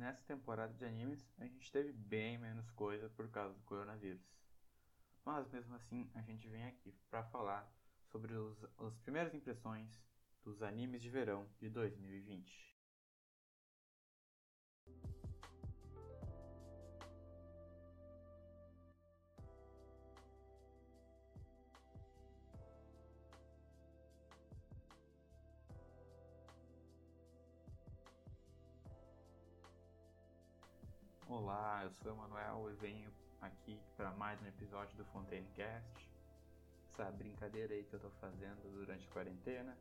nessa temporada de animes a gente teve bem menos coisa por causa do coronavírus. Mas mesmo assim a gente vem aqui para falar sobre os, as primeiras impressões dos animes de verão de 2020. Eu sou o Manuel e venho aqui para mais um episódio do Fontaincast. Essa brincadeira aí que eu tô fazendo durante a quarentena.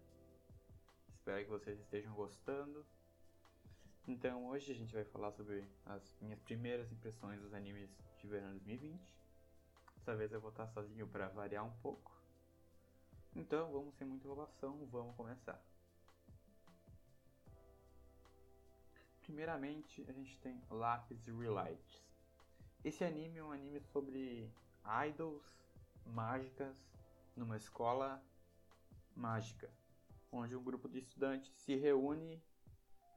Espero que vocês estejam gostando. Então, hoje a gente vai falar sobre as minhas primeiras impressões dos animes de verão 2020. Dessa vez eu vou estar sozinho para variar um pouco. Então, vamos sem muita enrolação, vamos começar. Primeiramente, a gente tem Lapis Relight. Esse anime é um anime sobre idols mágicas numa escola mágica, onde um grupo de estudantes se reúne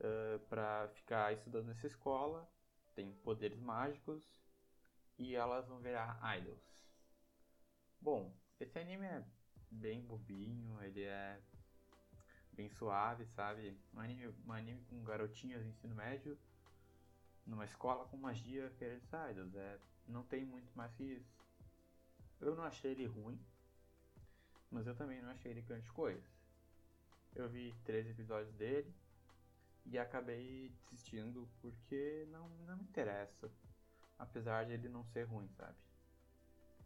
uh, para ficar estudando nessa escola, tem poderes mágicos e elas vão virar idols. Bom, esse anime é bem bobinho, ele é bem suave, sabe? Um anime, um anime com garotinhas de ensino médio numa escola com magia querendo idols. É, não tem muito mais que isso. Eu não achei ele ruim, mas eu também não achei ele grande coisa. Eu vi três episódios dele e acabei desistindo porque não, não me interessa. Apesar de ele não ser ruim, sabe?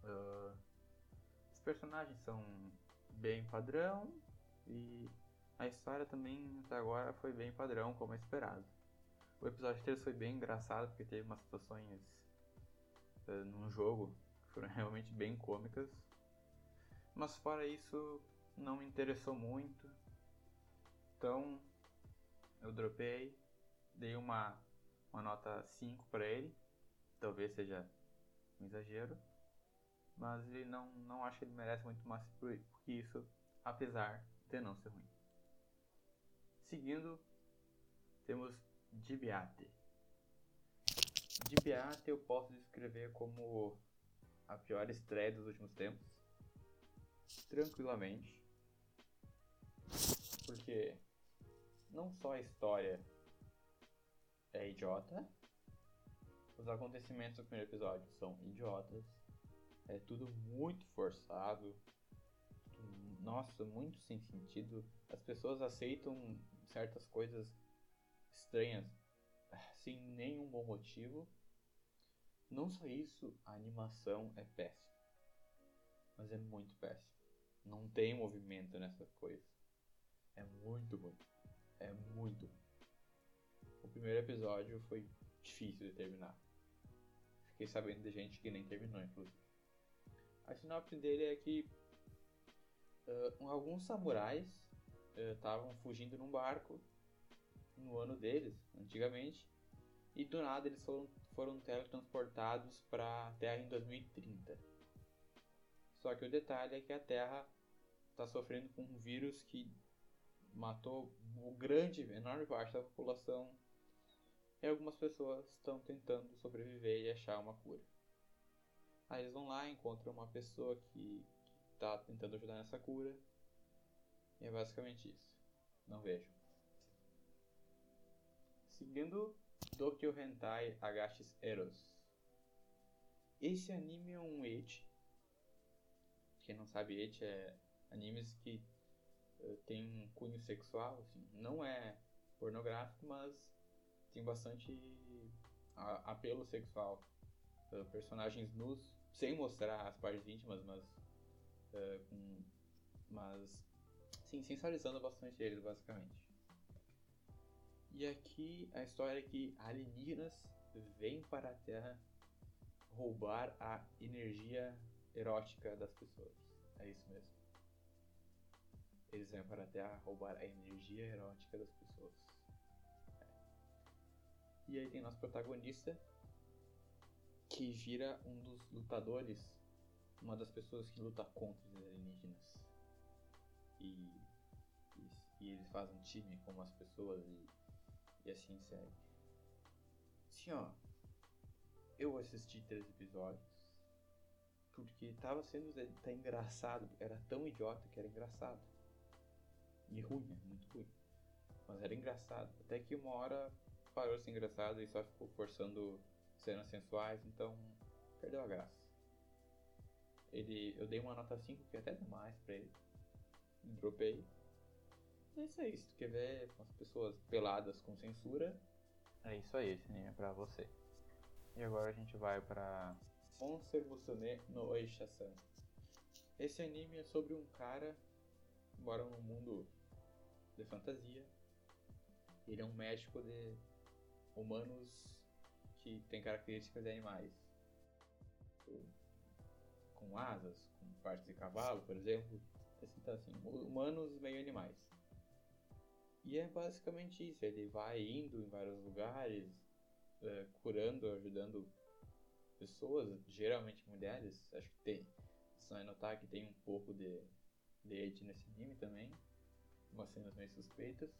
Uh, os personagens são bem padrão e a história também até agora foi bem padrão, como é esperado. O episódio 3 foi bem engraçado porque teve umas situações uh, num jogo que foram realmente bem cômicas. Mas fora isso, não me interessou muito. Então, eu dropei, dei uma, uma nota 5 para ele. Talvez seja um exagero. Mas ele não, não acho que ele merece muito mais por isso, apesar de não ser ruim. Seguindo, temos Dibiate. Dibiate eu posso descrever como a pior estreia dos últimos tempos. Tranquilamente. Porque não só a história é idiota, os acontecimentos do primeiro episódio são idiotas, é tudo muito forçado, nossa, muito sem sentido. As pessoas aceitam certas coisas estranhas sem nenhum bom motivo. Não só isso, a animação é péssima. Mas é muito péssima. Não tem movimento nessa coisa. É muito ruim. É muito. O primeiro episódio foi difícil de terminar. Fiquei sabendo de gente que nem terminou, inclusive. A sinopse dele é que uh, alguns samurais estavam uh, fugindo num barco no ano deles, antigamente, e do nada eles foram, foram teletransportados para a Terra em 2030. Só que o detalhe é que a Terra está sofrendo com um vírus que matou o grande, enorme parte da população e algumas pessoas estão tentando sobreviver e achar uma cura. Aí eles vão lá, encontram uma pessoa que está tentando ajudar nessa cura e é basicamente isso. Não vejo. Seguindo Tokyo Hentai Agashis Eros. Esse anime é um eti. Quem não sabe, eti é animes que uh, tem um cunho sexual, assim. Não é pornográfico, mas tem bastante apelo sexual. Uh, personagens nus, sem mostrar as partes íntimas, mas uh, com, mas sim, sensualizando bastante eles, basicamente. E aqui a história é que alienígenas vêm para a Terra roubar a energia erótica das pessoas. É isso mesmo. Eles vêm para a Terra roubar a energia erótica das pessoas. E aí tem nosso protagonista que vira um dos lutadores, uma das pessoas que luta contra os alienígenas. E, e, e eles fazem time com as pessoas e e assim segue. Assim, ó. Eu assisti três episódios. Porque tava sendo tá engraçado. Era tão idiota que era engraçado. E ruim, né? Muito ruim. Mas era engraçado. Até que uma hora parou de ser engraçado e só ficou forçando cenas sensuais, então perdeu a graça. Ele, eu dei uma nota 5, que é até demais pra ele. Dropei. É isso aí, se tu quer ver as pessoas peladas com censura, é isso aí, esse anime é pra você. E agora a gente vai pra Onser Musume no Oisha-san. Esse anime é sobre um cara que mora num mundo de fantasia. Ele é um médico de humanos que tem características de animais. Com asas, com partes de cavalo, por exemplo. Então, assim, humanos meio animais. E é basicamente isso. Ele vai indo em vários lugares, é, curando, ajudando pessoas, geralmente mulheres. Acho que tem. Você vai notar que tem um pouco de, de hate nesse anime também. Umas cenas meio suspeitas.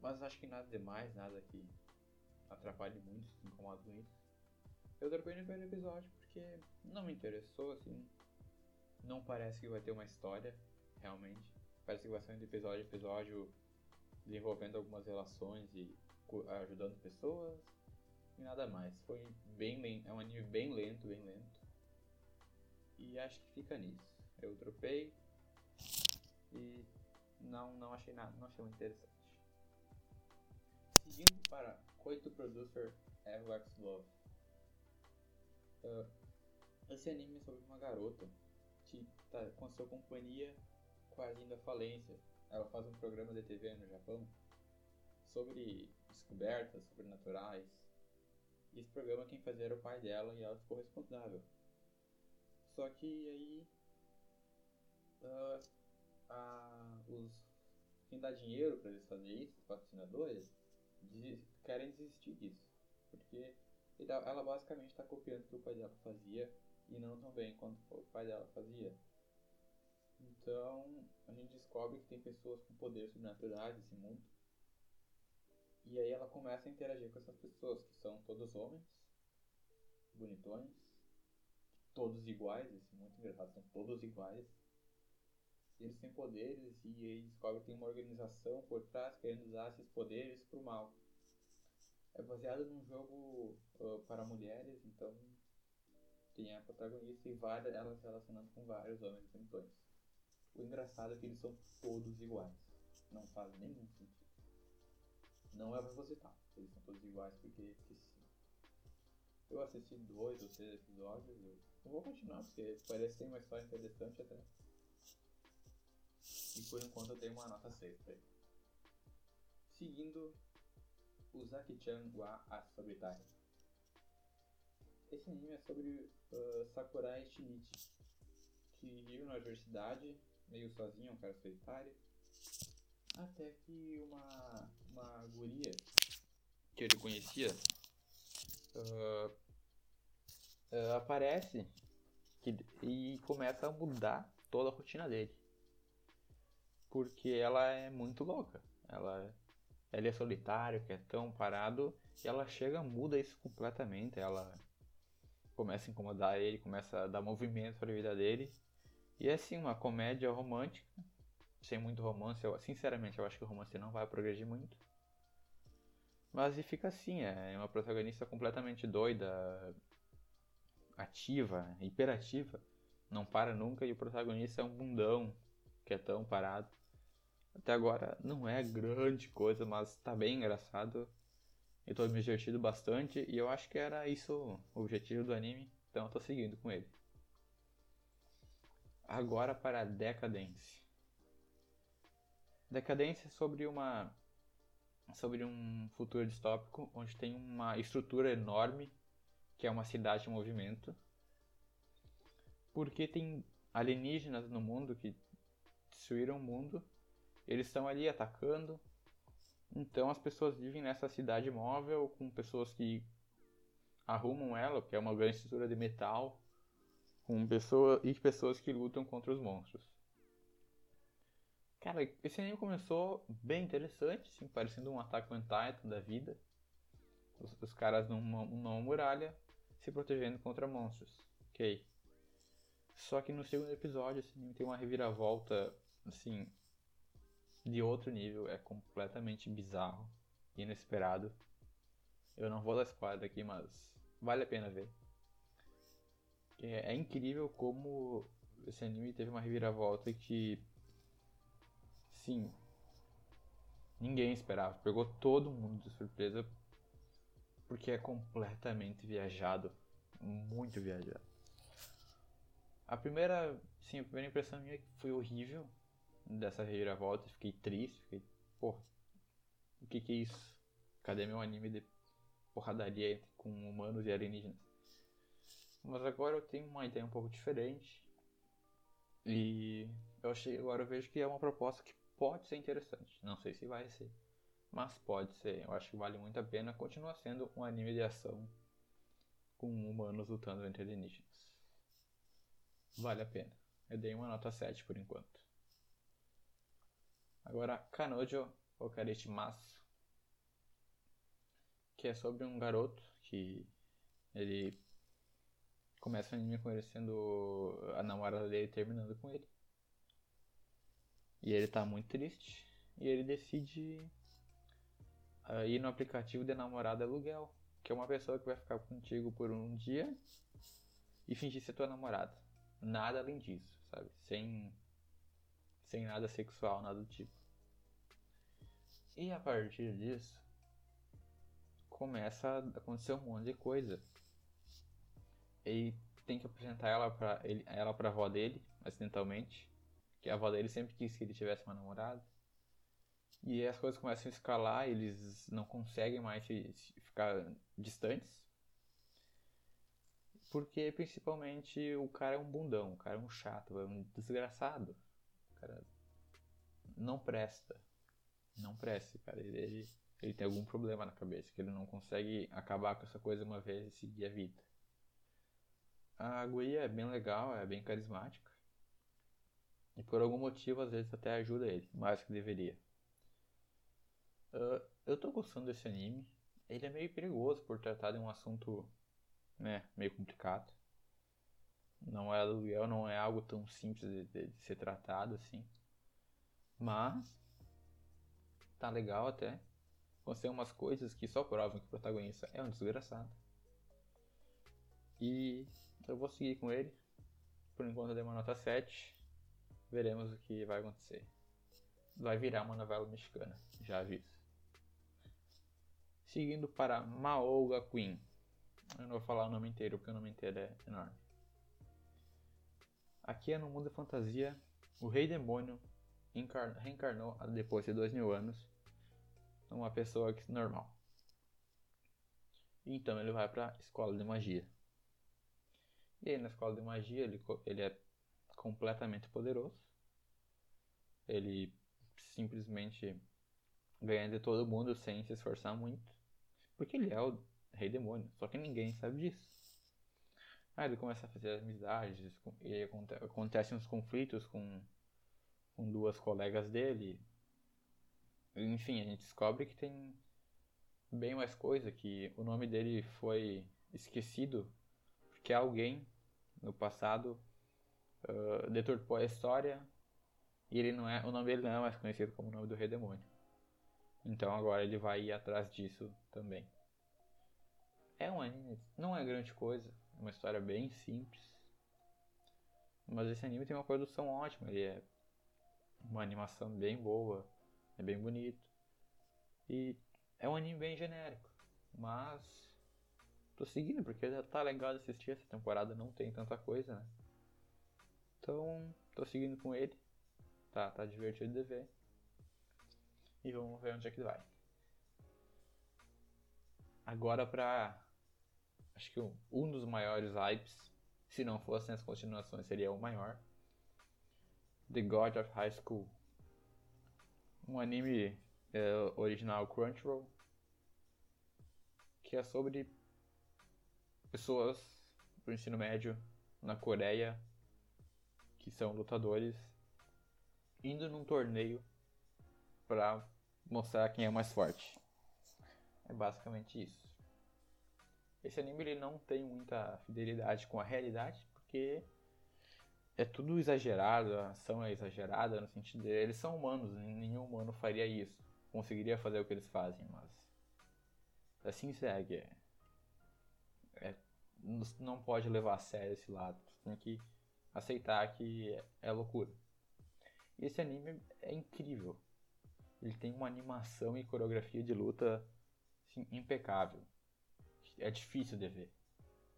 Mas acho que nada demais, nada que atrapalhe muito, se incomoda com isso. Eu dropei no primeiro episódio porque não me interessou, assim. Não parece que vai ter uma história, realmente. Parece que vai um episódio a episódio desenvolvendo algumas relações e ajudando pessoas e nada mais. Foi bem lento, é um anime bem lento, bem lento. E acho que fica nisso. Eu dropei e não, não achei nada, não achei muito interessante. Seguindo para Coito Producer Everlax Love. Uh, esse anime é sobre uma garota que está com a sua companhia quase à falência ela faz um programa de TV no Japão sobre descobertas sobrenaturais. E esse programa quem fazia era o pai dela e ela ficou responsável. Só que aí uh, a, os quem dá dinheiro para eles fazerem isso, os patrocinadores, querem desistir disso. Porque ela basicamente está copiando o que o pai dela fazia e não tão bem quanto o pai dela fazia. Então, a gente descobre que tem pessoas com poderes sobrenaturais nesse mundo. E aí ela começa a interagir com essas pessoas, que são todos homens, bonitões, todos iguais, esse é muito engraçado, são todos iguais. Eles têm poderes e aí descobre que tem uma organização por trás querendo usar esses poderes para o mal. É baseado num jogo uh, para mulheres, então tem a protagonista e várias, elas relacionando com vários homens bonitões. O engraçado é que eles são todos iguais. Não faz nenhum sentido. Não é proposital. Eles são todos iguais porque, porque sim. Eu assisti dois ou três episódios. Eu não vou continuar porque parece que tem uma história interessante até. E por enquanto eu tenho uma nota 6 pra ele. Seguindo o Zaki-chan wa Asobitari. Esse anime é sobre uh, Sakurai Shinichi, que vive na universidade meio sozinho, um cara solitário. Até que uma, uma guria que ele conhecia uh, uh, aparece que, e começa a mudar toda a rotina dele. Porque ela é muito louca. Ela, ela é solitária, que é tão parado, e ela chega, muda isso completamente. Ela começa a incomodar ele, começa a dar movimento para a vida dele e é assim, uma comédia romântica, sem muito romance. Eu, sinceramente, eu acho que o romance não vai progredir muito. Mas e fica assim, é uma protagonista completamente doida, ativa, hiperativa, não para nunca e o protagonista é um bundão que é tão parado. Até agora não é grande coisa, mas tá bem engraçado. Eu tô me divertindo bastante e eu acho que era isso o objetivo do anime, então eu tô seguindo com ele. Agora para a decadência. Decadência é sobre uma sobre um futuro distópico onde tem uma estrutura enorme que é uma cidade em movimento. Porque tem alienígenas no mundo que destruíram o mundo. Eles estão ali atacando. Então as pessoas vivem nessa cidade móvel com pessoas que arrumam ela, que é uma grande estrutura de metal com pessoas e pessoas que lutam contra os monstros. Cara, esse anime começou bem interessante, assim, parecendo um Attack on Titan da vida, Os, os caras numa, numa muralha se protegendo contra monstros. Ok. Só que no segundo episódio, assim, tem uma reviravolta, assim, de outro nível. É completamente bizarro, inesperado. Eu não vou dar spoiler aqui, mas vale a pena ver. É, é incrível como esse anime teve uma reviravolta que, sim, ninguém esperava. Pegou todo mundo de surpresa porque é completamente viajado, muito viajado. A primeira, sim, a primeira impressão minha foi horrível dessa reviravolta. Fiquei triste, fiquei, pô, o que que é isso? Cadê meu anime de porradaria com humanos e alienígenas? Mas agora eu tenho uma ideia um pouco diferente. E eu achei, agora eu vejo que é uma proposta que pode ser interessante. Não sei se vai ser, mas pode ser. Eu acho que vale muito a pena. Continua sendo um anime de ação com humanos lutando entre alienígenas. Vale a pena. Eu dei uma nota 7 por enquanto. Agora, Kanojo Okarichimasu, que é sobre um garoto que ele começa o anime conhecendo a namorada dele terminando com ele. E ele tá muito triste. E ele decide uh, ir no aplicativo de namorada aluguel. Que é uma pessoa que vai ficar contigo por um dia e fingir ser tua namorada. Nada além disso, sabe? Sem, sem nada sexual, nada do tipo. E a partir disso, começa a acontecer um monte de coisa. Ele tem que apresentar ela pra, ele, ela pra avó dele, acidentalmente. Que a avó dele sempre quis que ele tivesse uma namorada. E as coisas começam a escalar, eles não conseguem mais ficar distantes. Porque principalmente o cara é um bundão, o cara é um chato, é um desgraçado. O cara não presta. Não presta, cara. Ele, ele, ele tem algum problema na cabeça, que ele não consegue acabar com essa coisa uma vez e seguir a vida. A guia é bem legal, é bem carismática. E por algum motivo, às vezes, até ajuda ele, mais que deveria. Uh, eu tô gostando desse anime. Ele é meio perigoso por tratar de um assunto né, meio complicado. Não é aluguel, não é algo tão simples de, de, de ser tratado assim. Mas tá legal até. Aconteceu umas coisas que só provam que o protagonista é um desgraçado. E eu vou seguir com ele. Por enquanto eu dei uma nota 7. Veremos o que vai acontecer. Vai virar uma novela mexicana, já aviso. Seguindo para Maolga Queen. Eu não vou falar o nome inteiro porque o nome inteiro é enorme. Aqui é no mundo da fantasia, o Rei Demônio reencarnou depois de dois mil anos numa pessoa normal. Então ele vai para a escola de magia. E aí na escola de magia ele, ele é completamente poderoso. Ele simplesmente ganha de todo mundo sem se esforçar muito. Porque ele é o rei demônio. Só que ninguém sabe disso. Aí ele começa a fazer amizades, e acontecem uns conflitos com, com duas colegas dele. Enfim, a gente descobre que tem bem mais coisa, que o nome dele foi esquecido porque alguém no passado uh, deturpou a história e ele não é, o nome dele não é mais conhecido como o nome do rei demônio. Então agora ele vai ir atrás disso também. É um anime, não é grande coisa, é uma história bem simples. Mas esse anime tem uma produção ótima, ele é uma animação bem boa, é bem bonito. E é um anime bem genérico, mas tô seguindo porque já tá legal de assistir essa temporada, não tem tanta coisa, né? Então, tô seguindo com ele. Tá, tá divertido de ver. E vamos ver onde é que vai. Agora pra acho que um dos maiores hypes, se não fossem as continuações, seria o maior. The God of High School. Um anime é, original Crunchyroll que é sobre pessoas do ensino médio na Coreia que são lutadores indo num torneio para mostrar quem é mais forte. É basicamente isso. Esse anime ele não tem muita fidelidade com a realidade, porque é tudo exagerado, a ação é exagerada no sentido de eles são humanos, nenhum humano faria isso, conseguiria fazer o que eles fazem, mas assim segue. Não pode levar a sério esse lado, você tem que aceitar que é loucura. E esse anime é incrível. Ele tem uma animação e coreografia de luta assim, impecável. É difícil de ver.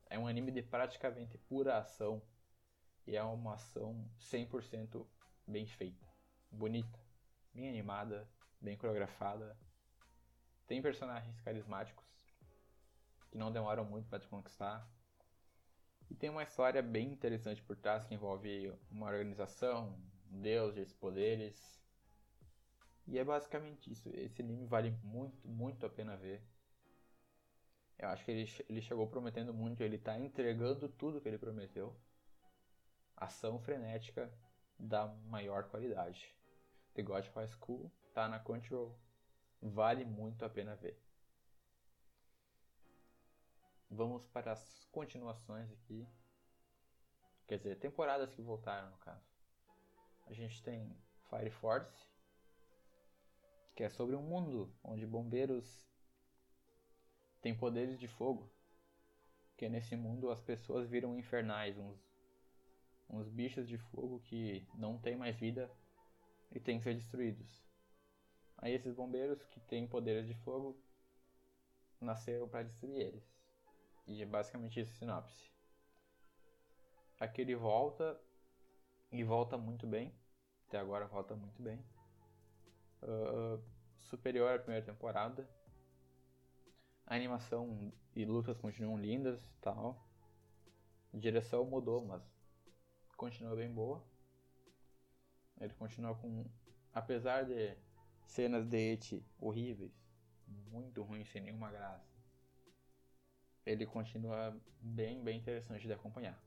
É um anime de praticamente pura ação e é uma ação 100% bem feita, bonita, bem animada, bem coreografada. Tem personagens carismáticos que não demoram muito para te conquistar. E tem uma história bem interessante por trás que envolve uma organização, deuses, poderes. E é basicamente isso. Esse anime vale muito, muito a pena ver. Eu acho que ele, ele chegou prometendo muito, ele está entregando tudo que ele prometeu ação frenética da maior qualidade. The God of High School tá na Crunchyroll. Vale muito a pena ver. Vamos para as continuações aqui. Quer dizer, temporadas que voltaram no caso. A gente tem Fire Force, que é sobre um mundo onde bombeiros têm poderes de fogo. Que nesse mundo as pessoas viram infernais, uns uns bichos de fogo que não têm mais vida e têm que ser destruídos. Aí esses bombeiros que têm poderes de fogo nasceram para destruir eles. E é basicamente isso a sinopse. Aqui ele volta e volta muito bem. Até agora volta muito bem. Uh, superior à primeira temporada. A animação e lutas continuam lindas e tal. A direção mudou, mas continua bem boa. Ele continua com. Apesar de cenas de et horríveis, muito ruins, sem nenhuma graça, ele continua bem, bem interessante de acompanhar.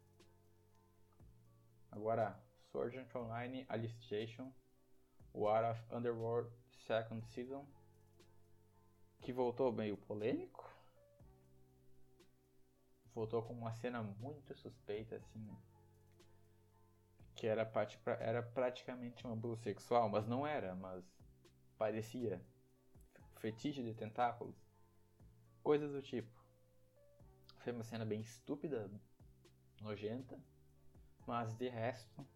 Agora, Sword Art Online Alicization, War of Underworld Second Season, que voltou meio polêmico. Voltou com uma cena muito suspeita, assim, que era, era praticamente um abuso sexual, mas não era, mas parecia. Fetiche de tentáculos. Coisas do tipo. Foi uma cena bem estúpida, nojenta, mas de resto,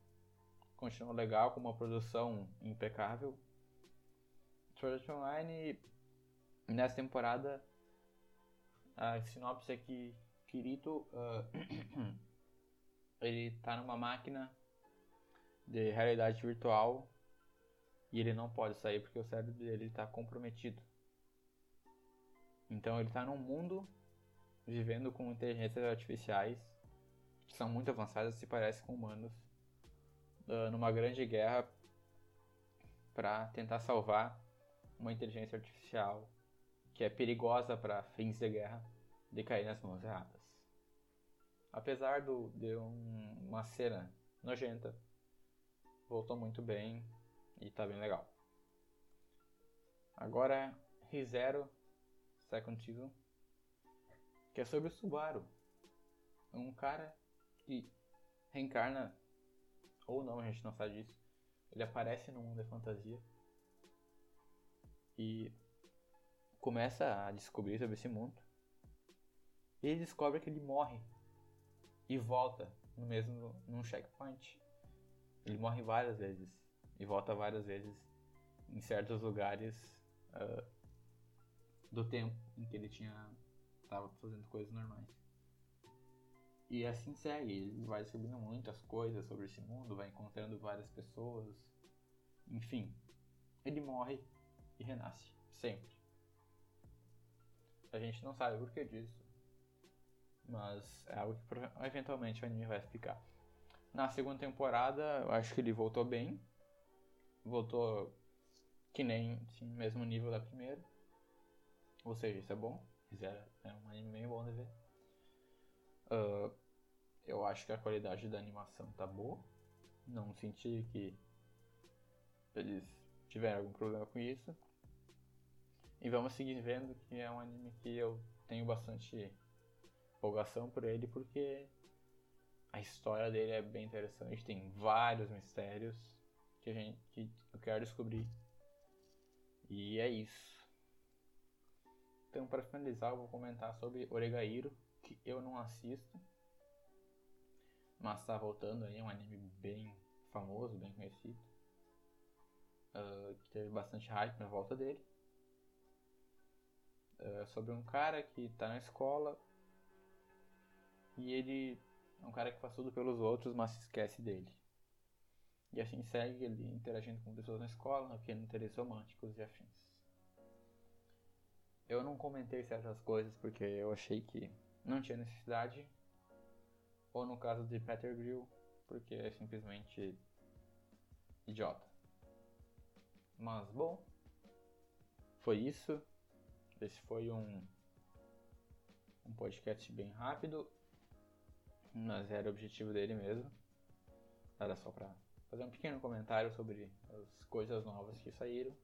continuou legal, com uma produção impecável. Sword Online, nessa temporada, a sinopse é que Kirito, uh, ele tá numa máquina de realidade virtual e ele não pode sair porque o cérebro dele está comprometido. Então ele está num mundo vivendo com inteligências artificiais que são muito avançadas se parecem com humanos uh, numa grande guerra para tentar salvar uma inteligência artificial que é perigosa para fins de guerra de cair nas mãos erradas. Apesar do, de um, uma cena nojenta voltou muito bem e tá bem legal. Agora ReZero Second Season, que é sobre o Subaru, um cara que reencarna ou não, a gente não sabe disso. Ele aparece no mundo da fantasia e começa a descobrir sobre esse mundo. E ele descobre que ele morre e volta no mesmo num checkpoint. Ele morre várias vezes e volta várias vezes em certos lugares uh, do tempo em que ele tinha estava fazendo coisas normais. E assim segue, ele vai descobrindo muitas coisas sobre esse mundo, vai encontrando várias pessoas, enfim, ele morre e renasce, sempre. A gente não sabe o porquê disso, mas é algo que eventualmente o anime vai explicar. Na segunda temporada, eu acho que ele voltou bem. Voltou que nem assim, mesmo nível da primeira. Ou seja, isso é bom. Zero é um anime bem bom de ver. Uh, eu acho que a qualidade da animação tá boa. Não senti que eles tiveram algum problema com isso. E vamos seguir vendo que é um anime que eu tenho bastante empolgação por ele porque a história dele é bem interessante, tem vários mistérios que a gente que eu quero descobrir. E é isso. Então, para finalizar, eu vou comentar sobre Oregairo, que eu não assisto, mas está voltando aí, é um anime bem famoso, bem conhecido, uh, que teve bastante hype na volta dele. Uh, sobre um cara que está na escola e ele é um cara que faz tudo pelos outros, mas se esquece dele. E assim segue ele interagindo com pessoas na escola, tendo interesses românticos e afins. Eu não comentei certas coisas porque eu achei que não tinha necessidade. Ou no caso de Peter Grill, porque é simplesmente idiota. Mas bom, foi isso. Esse foi um, um podcast bem rápido, mas era o objetivo dele mesmo. Era só pra fazer um pequeno comentário sobre as coisas novas que saíram.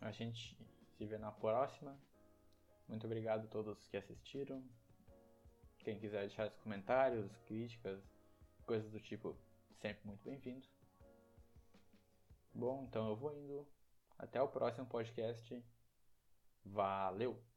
A gente se vê na próxima. Muito obrigado a todos que assistiram. Quem quiser deixar os comentários, críticas, coisas do tipo, sempre muito bem-vindo. Bom, então eu vou indo. Até o próximo podcast. Valeu!